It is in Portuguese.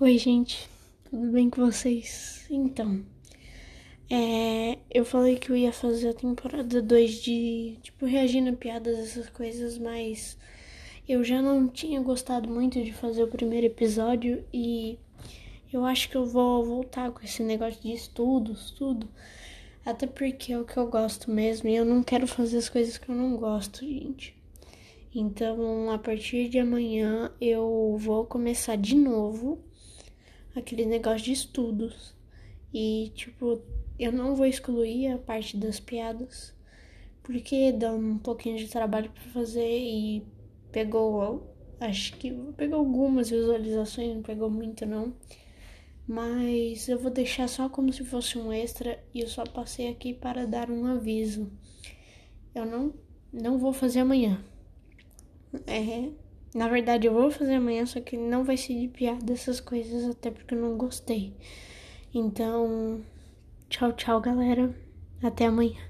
Oi, gente, tudo bem com vocês? Então, é, eu falei que eu ia fazer a temporada 2 de, tipo, reagindo a piadas, essas coisas, mas eu já não tinha gostado muito de fazer o primeiro episódio e eu acho que eu vou voltar com esse negócio de estudos, tudo. Até porque é o que eu gosto mesmo e eu não quero fazer as coisas que eu não gosto, gente. Então, a partir de amanhã eu vou começar de novo aquele negócio de estudos. E, tipo, eu não vou excluir a parte das piadas, porque dá um pouquinho de trabalho para fazer e pegou, acho que pegou algumas visualizações, não pegou muito não. Mas eu vou deixar só como se fosse um extra e eu só passei aqui para dar um aviso. Eu não não vou fazer amanhã. É, na verdade, eu vou fazer amanhã, só que não vai ser de piada essas coisas, até porque eu não gostei. Então, tchau, tchau, galera. Até amanhã.